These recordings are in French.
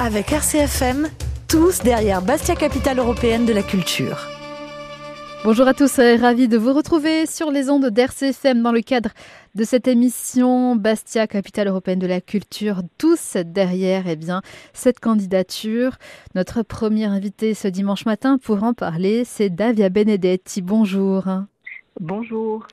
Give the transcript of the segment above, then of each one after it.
Avec RCFM, tous derrière Bastia, capitale européenne de la culture. Bonjour à tous, euh, ravi de vous retrouver sur les ondes d'RCFM dans le cadre de cette émission Bastia, capitale européenne de la culture, tous derrière eh bien, cette candidature. Notre premier invité ce dimanche matin pour en parler, c'est Davia Benedetti. Bonjour. Bonjour.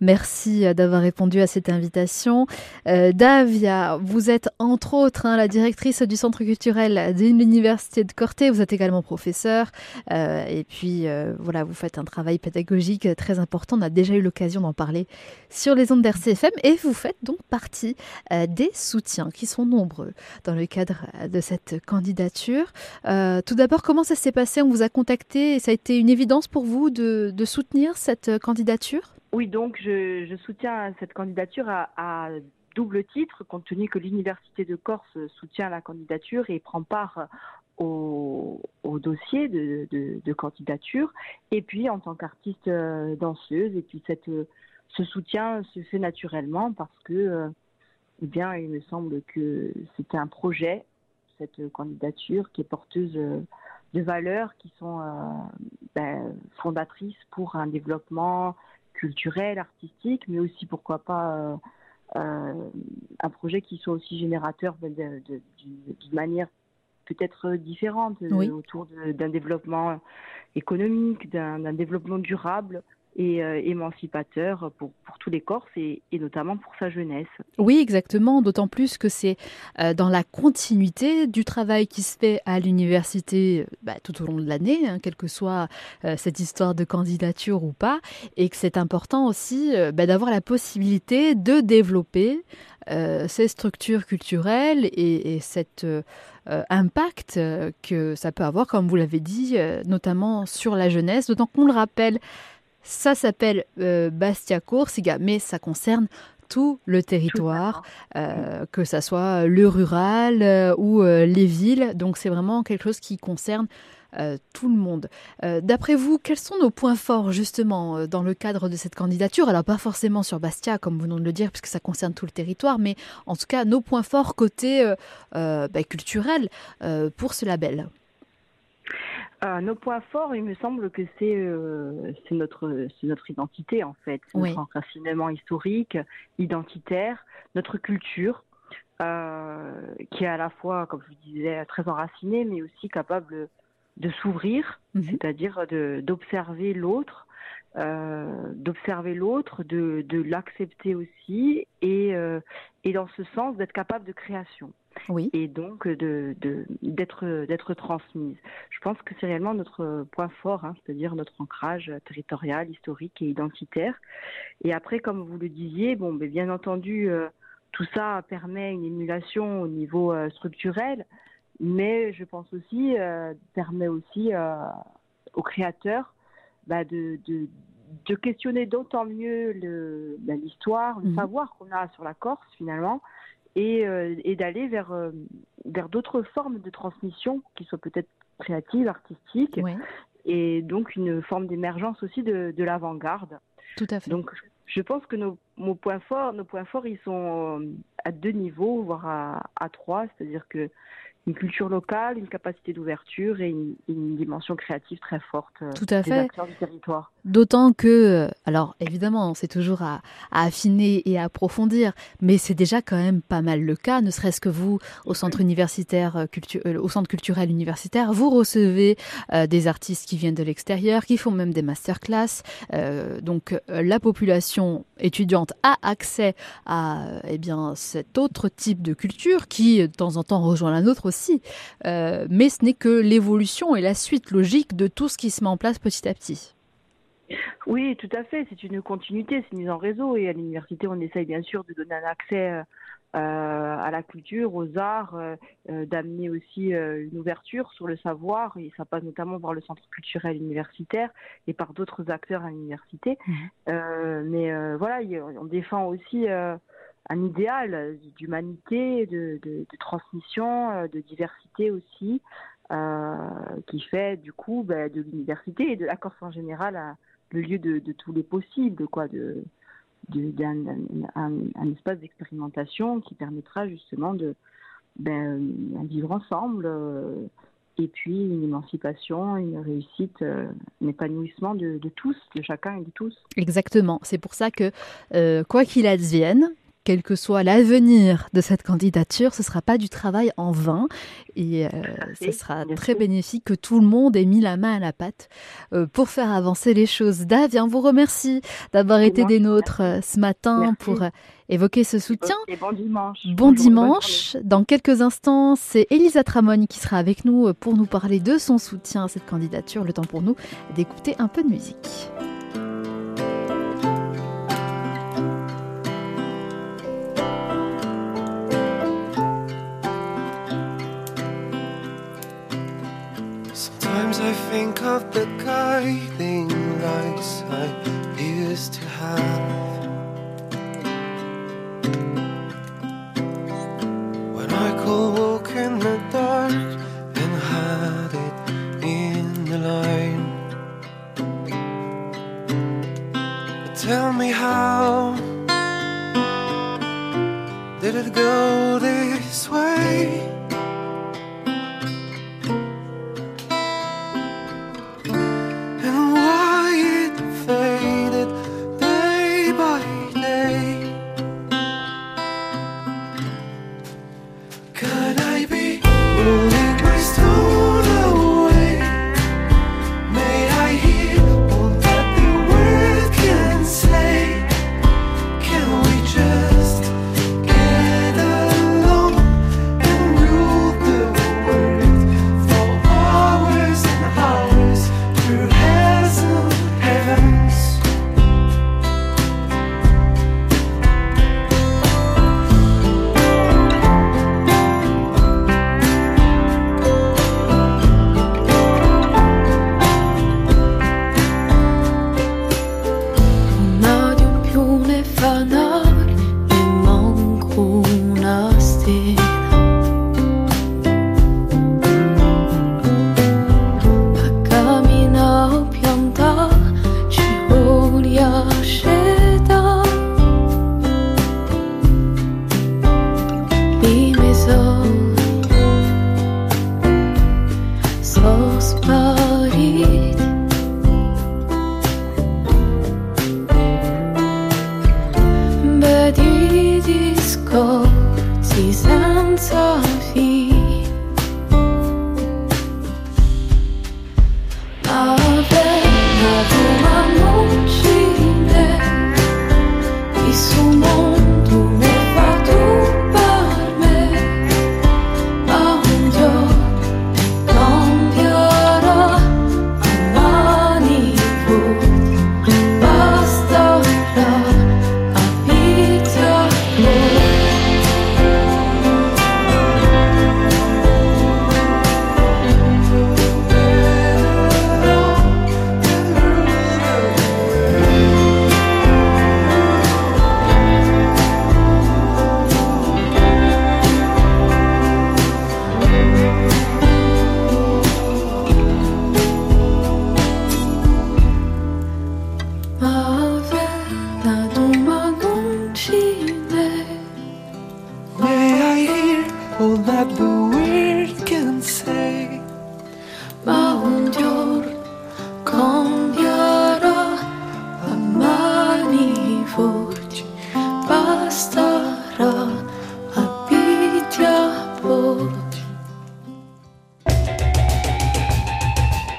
Merci euh, d'avoir répondu à cette invitation. Euh, Davia, vous êtes entre autres hein, la directrice du centre culturel de l'université de Corté. Vous êtes également professeur euh, et puis voilà, vous faites un travail pédagogique très important. On a déjà eu l'occasion d'en parler sur les ondes d'RCFM et vous faites donc partie des soutiens qui sont nombreux dans le cadre de cette candidature. tout d'abord, comment ça s'est passé? On vous a contacté et ça a été une évidence pour vous de soutenir cette candidature? Oui, donc je, soutiens cette candidature à, double titre, compte tenu que l'Université de Corse soutient la candidature et prend part au, dossier de, candidature, et puis en tant qu'artiste euh, danseuse, et puis cette, ce soutien se fait naturellement parce que, euh, eh bien, il me semble que c'est un projet, cette candidature, qui est porteuse de valeurs qui sont euh, ben, fondatrices pour un développement culturel, artistique, mais aussi pourquoi pas euh, euh, un projet qui soit aussi générateur d'une manière peut-être différente autour d'un développement économique, d'un développement durable et euh, émancipateur pour, pour, tous les Corses et, notamment pour sa jeunesse. Oui, exactement, d'autant plus que c'est euh, dans la continuité du travail qui se fait à l'université bah, tout au long de l'année, hein, quelle que soit euh, cette histoire de candidature ou pas, et que c'est important aussi bah, d'avoir la possibilité de développer ces structures culturelles et cet impact que ça peut avoir, comme vous l'avez dit, notamment sur la jeunesse, d'autant qu'on le rappelle, ça s'appelle euh, Bastia Corsica, mais ça concerne tout le territoire, euh, que ce soit le rural euh, ou les villes. Donc c'est vraiment quelque chose qui concerne tout le monde. D'après vous, quels sont nos points forts justement dans le cadre de cette candidature? Alors pas forcément sur Bastia, comme vous venez de le dire, puisque ça concerne tout le territoire, mais en tout cas nos points forts côté bah, culturel pour ce label. Euh, nos points forts, il me semble que c'est euh, notre, notre identité en fait, notre enracinement historique, identitaire, notre culture, euh, qui est à la fois, comme je vous disais, très enracinée, mais aussi capable de s'ouvrir, mhm. c'est-à-dire d'observer l'autre, d'observer l'autre, de, de l'accepter aussi, et, et dans ce sens d'être capable de création oui. et donc de, d'être, d'être transmise. Je pense que c'est réellement notre point fort, hein, c'est-à-dire notre ancrage territorial, historique et identitaire. Et après, comme vous le disiez, bon, mais bien entendu, euh, tout ça permet une émulation au niveau euh, structurel, mais je pense aussi euh, permet aussi aux créateurs bah, de, de, de, questionner d'autant mieux le, bah, l'histoire, le mmh. savoir qu'on a sur la Corse finalement, euh, et, d'aller vers, euh, vers d'autres formes de transmission qui soient peut-être créatives, artistiques, et donc une forme d'émergence aussi de, de l'avant-garde. Tout à fait. Donc je pense que nos, nos, points forts, nos points forts, ils sont euh, à deux niveaux, voire à, à trois, c'est-à-dire que une culture locale, une capacité d'ouverture et une, dimension créative très forte euh, Tout à des fait. acteurs du territoire. D'autant que, euh, alors évidemment, c'est toujours à, affiner et à approfondir, mais c'est déjà quand même pas mal le cas, ne serait-ce que vous, au centre universitaire, euh, au centre culturel universitaire, vous recevez des artistes qui viennent de l'extérieur, qui font même des masterclass. donc la population étudiante a accès à eh bien, cet autre type de culture qui, de temps en temps, rejoint la nôtre aussi euh, mais ce n'est que l'évolution et la suite logique de tout ce qui se met en place petit à petit. Oui, tout à fait. C'est une continuité, c'est une mise en réseau. Et à l'université, on essaye bien sûr de donner un accès euh, à la culture, aux arts, euh, d'amener aussi une ouverture sur le savoir. Et ça passe notamment par le centre culturel universitaire et par d'autres acteurs à l'université. Mmh. mais voilà, on défend aussi un idéal d'humanité, de, transmission, euh, de diversité aussi, euh, qui fait du coup bah, de l'université et de la Corse en général le lieu de, tous les possibles, quoi, d'un un, espace d'expérimentation qui permettra justement de, ben, un vivre ensemble et puis une émancipation, une réussite, un épanouissement de, tous, de chacun et de tous. Exactement. C'est pour ça que, quoi qu'il advienne, quel que soit l'avenir de cette candidature, ce ne sera pas du travail en vain et euh, ce sera très bénéfique que tout le monde ait mis la main à la pâte euh, pour faire avancer les choses. Dav, on vous remercie d'avoir été des nôtres euh, ce matin pour évoquer ce soutien. Et bon dimanche. Bon dimanche. Dans quelques instants, c'est Elisa Tramoni qui sera avec nous pour nous parler de son soutien à cette candidature. Le temps pour nous d'écouter un peu de musique. Think of the guiding lights I used to have. When I could walk in the dark and had it in the light. But tell me how did it go this way?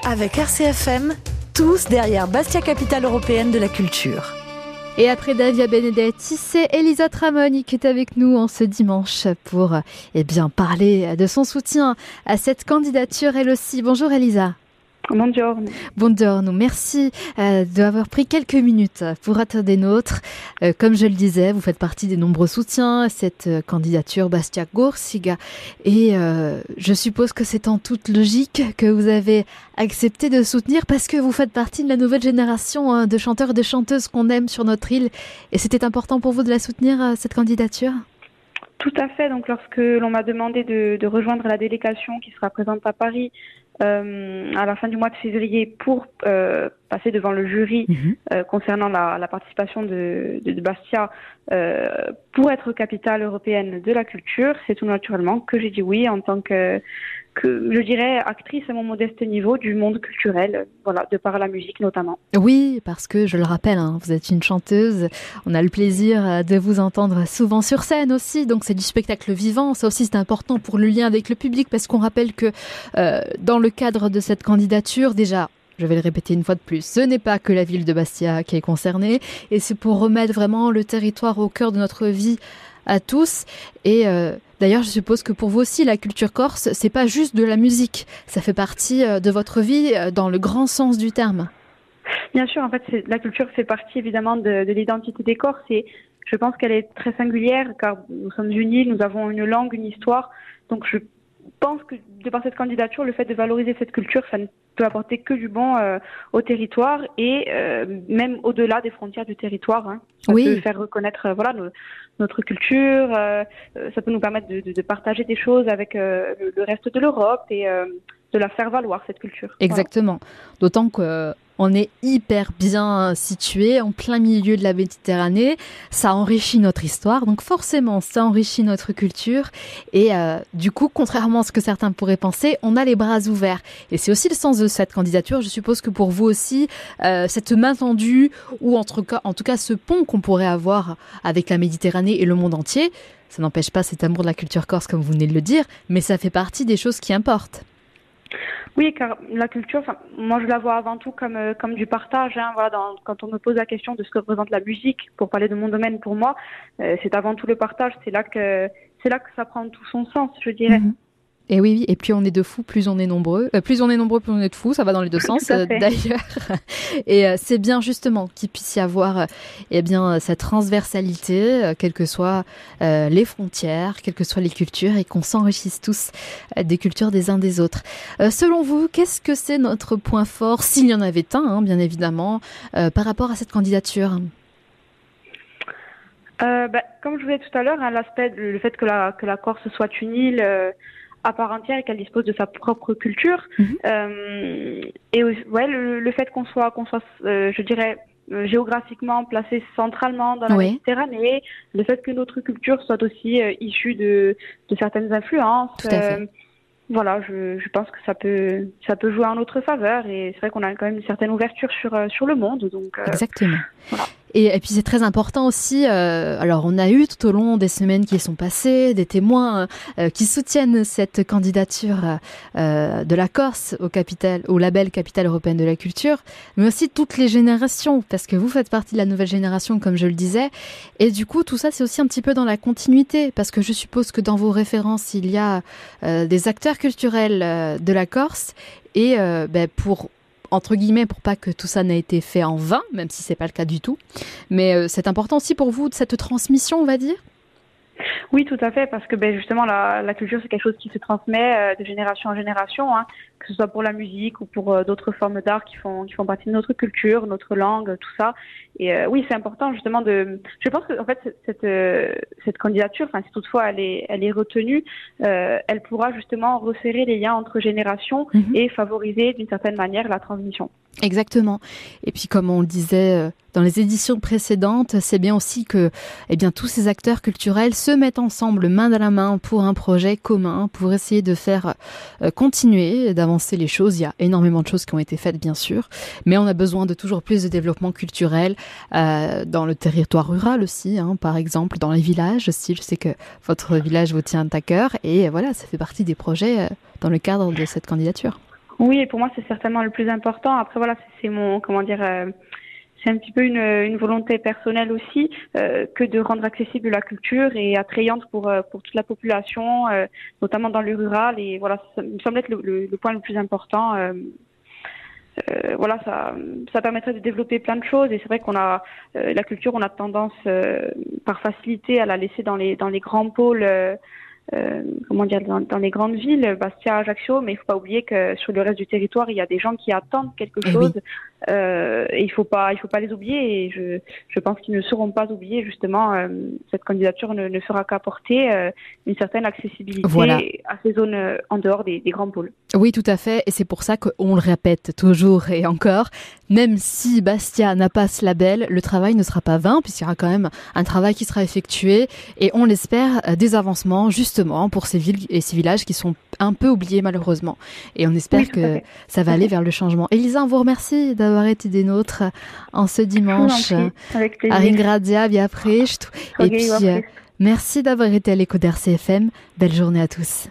Avec RCFM, tous derrière Bastia Capitale Européenne de la Culture. Et après Davia Benedetti, c'est Elisa Tramoni qui est avec nous en ce dimanche pour eh bien, parler de son soutien à cette candidature elle aussi. Bonjour Elisa. Buongiorno. Buongiorno. Merci euh, d'avoir pris quelques minutes pour être des nôtres. Euh, comme je le disais, vous faites partie des nombreux soutiens à cette euh, candidature Bastia Gorsiga. Et euh, je suppose que c'est en toute logique que vous avez accepté de soutenir parce que vous faites partie de la nouvelle génération hein, de chanteurs et de chanteuses qu'on aime sur notre île. Et c'était important pour vous de la soutenir, cette candidature? Tout à fait. Donc, lorsque l'on m'a demandé de, de, rejoindre la délégation qui sera présente à Paris euh, à la fin du mois de février pour euh, passer devant le jury Mhm. euh, concernant la, la participation de, de, de Bastia euh, pour être capitale européenne de la culture, c'est tout naturellement que j'ai dit oui en tant que, que, je dirais, actrice à mon modeste niveau du monde culturel, voilà, de par la musique notamment. Oui, parce que je le rappelle, hein, vous êtes une chanteuse. On a le plaisir euh, de vous entendre souvent sur scène aussi. Donc c'est du spectacle vivant. Ça aussi c'est important pour le lien avec le public parce qu'on rappelle que euh, dans le cadre de cette candidature, déjà. Je vais le répéter une fois de plus, ce n'est pas que la ville de Bastia qui est concernée, et c'est pour remettre vraiment le territoire au cœur de notre vie à tous. Et euh, d'ailleurs, je suppose que pour vous aussi, la culture corse, c'est pas juste de la musique, ça fait partie euh, de votre vie euh, dans le grand sens du terme. Bien sûr, en fait, la culture fait partie évidemment de, de l'identité des Corses et je pense qu'elle est très singulière car nous sommes île, nous avons une langue, une histoire. Donc je pense que de par cette candidature, le fait de valoriser cette culture, ça ne peut apporter que du bon euh, au territoire et euh, même au-delà des frontières du territoire. Hein. Ça Oui. peut faire reconnaître euh, voilà nos- notre culture, ça peut nous permettre de, de- de partager des choses avec le, le reste de l'Europe et de la faire valoir cette culture. Voilà. Exactement. D'autant qu'on est hyper bien situé en plein milieu de la Méditerranée. Ça enrichit notre histoire, donc forcément, ça enrichit notre culture. Et euh, du coup, contrairement à ce que certains pourraient penser, on a les bras ouverts. Et c'est aussi le sens de cette candidature. Je suppose que pour vous aussi, euh, cette main tendue, ou en tout cas ce pont qu'on pourrait avoir avec la Méditerranée et le monde entier, ça n'empêche pas cet amour de la culture corse, comme vous venez de le dire, mais ça fait partie des choses qui importent. Oui, car la culture, moi je la vois avant tout comme euh, comme du partage. Hein, voilà, dans- quand on me pose la question de ce que représente la musique, pour parler de mon domaine, pour moi, euh, c'est avant tout le partage. C'est là que c'est là que ça prend tout son sens, je dirais. Mhm. Et oui, oui, et plus on est de fous, plus on est nombreux. Euh, plus on est nombreux, plus on est de fous. Ça va dans les deux sens, euh, d'ailleurs. Et euh, c'est bien justement qu'il puisse y avoir, euh, eh bien, cette transversalité, euh, quelles que soient euh, les frontières, quelles que soient les cultures, et qu'on s'enrichisse tous euh, des cultures des uns des autres. Euh, selon vous, qu'est-ce que c'est notre point fort, s'il y en avait un, hein, bien évidemment, euh, par rapport à cette candidature? Euh, bah, comme je vous disais tout à l'heure, hein, l'aspect, le fait que la que la Corse soit une île euh, à part entière et qu'elle dispose de sa propre culture, Mhm. euh, et ouais, le, le fait qu'on soit qu'on soit, euh, je dirais euh, géographiquement placé centralement dans la. Méditerranée, le fait que notre culture soit aussi euh, issue de, de certaines influences. Tout à fait. voilà, je, je pense que ça peut ça peut jouer en notre faveur et c'est vrai qu'on a quand même une certaine ouverture sur sur le monde, donc Exactement. voilà. Et, puis c'est très important aussi. euh, alors on a eu tout au long des semaines qui sont passées des témoins euh, qui soutiennent cette candidature euh, de la Corse au label Capitale européenne de la culture, mais aussi toutes les générations, parce que vous faites partie de la nouvelle génération, comme je le disais. Et du coup tout ça c'est aussi un petit peu dans la continuité, parce que je suppose que dans vos références il y a des acteurs culturels de la Corse et ben, pour entre guillemets pour pas que tout ça n'ait été fait en vain, même si c'est pas le cas du tout. Mais euh, c'est important aussi pour vous de cette transmission, on va dire? Oui, tout à fait, parce que ben, justement, la, la culture, c'est quelque chose qui se transmet euh, de génération en génération, hein, que ce soit pour la musique ou pour euh, d'autres formes d'art qui font, qui font partie de notre culture, notre langue, tout ça. Et euh, oui, c'est important justement de... Je pense que en fait, cette, cette, candidature, si toutefois elle est, elle est retenue, elle pourra justement resserrer les liens entre générations Mhm. et favoriser d'une certaine manière la transmission. Exactement. Et puis comme on le disait euh, dans les éditions précédentes, c'est bien aussi que eh bien tous ces acteurs culturels se mettent ensemble main dans la main pour un projet commun pour essayer de faire euh, continuer d'avancer les choses. Il y a énormément de choses qui ont été faites bien sûr, mais on a besoin de toujours plus de développement culturel euh, dans le territoire rural aussi, hein, par exemple dans les villages aussi. Je sais que votre village vous tient à cœur et voilà, ça fait partie des projets euh, dans le cadre de cette candidature. Oui, et pour moi, c'est certainement le plus important. Après, voilà, c'est- mon, comment dire, euh, c'est un petit peu une, une volonté personnelle aussi euh, que de rendre accessible la culture et attrayante pour euh, pour toute la population, euh, notamment dans le rural. Et voilà, ça me semble être le, le- le point le plus important. euh, euh, voilà, ça, ça permettrait de développer plein de choses. Et c'est vrai qu'on a euh, la culture, on a tendance euh, par facilité à la laisser dans les dans les grands pôles. Euh, comment dire, dans, les grandes villes, Bastia, Ajaccio, mais il ne faut pas oublier que sur le reste du territoire, il y a des gens qui attendent quelque eh chose. Euh, et il faut pas, il faut pas les oublier. Et je, je pense qu'ils ne seront pas oubliés. Justement, euh, cette candidature ne, ne fera qu'apporter euh, une certaine accessibilité à ces zones en dehors des, des, grands pôles. Oui, tout à fait. Et c'est pour ça qu'on le répète toujours et encore. Même si Bastia n'a pas ce label, le travail ne sera pas vain puisqu'il y aura quand même un travail qui sera effectué et on l'espère des avancements justement pour ces villes et ces villages qui sont un peu oubliés malheureusement. Et on espère que ça va aller vers le changement. Elisa, on vous remercie d'avoir d'avoir été des nôtres en ce dimanche à Ringradia, via Precht. Et puis, euh, merci d'avoir été à l'écho d'RCFM. Belle journée à tous.